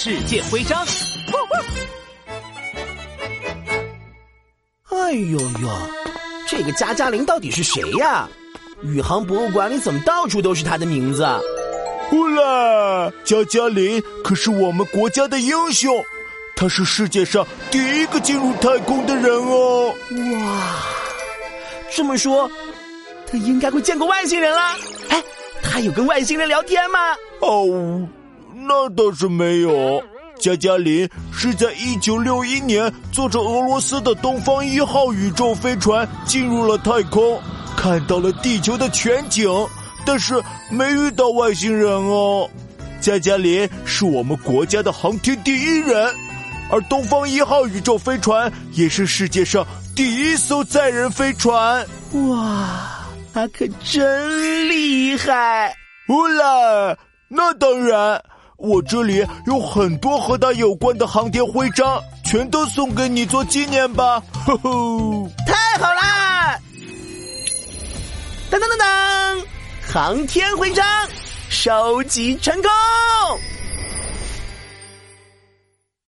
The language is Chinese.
世界徽章。哎呦呦，这个加加林到底是谁呀？宇航博物馆里怎么到处都是他的名字？呼啦，加加林可是我们国家的英雄，他是世界上第一个进入太空的人哦。哇，这么说，他应该会见过外星人了。哎，他有跟外星人聊天吗？哦，那倒是没有。加加林是在一九六一年坐着俄罗斯的东方一号宇宙飞船进入了太空，看到了地球的全景，但是没遇到外星人哦。加加林是我们国家的航天第一人，而东方一号宇宙飞船也是世界上第一艘载人飞船。哇，他可真厉害！乌拉，那当然。我这里有很多和他有关的航天徽章，全都送给你做纪念吧！呵呵，太好啦！噔噔噔噔，航天徽章收集成功。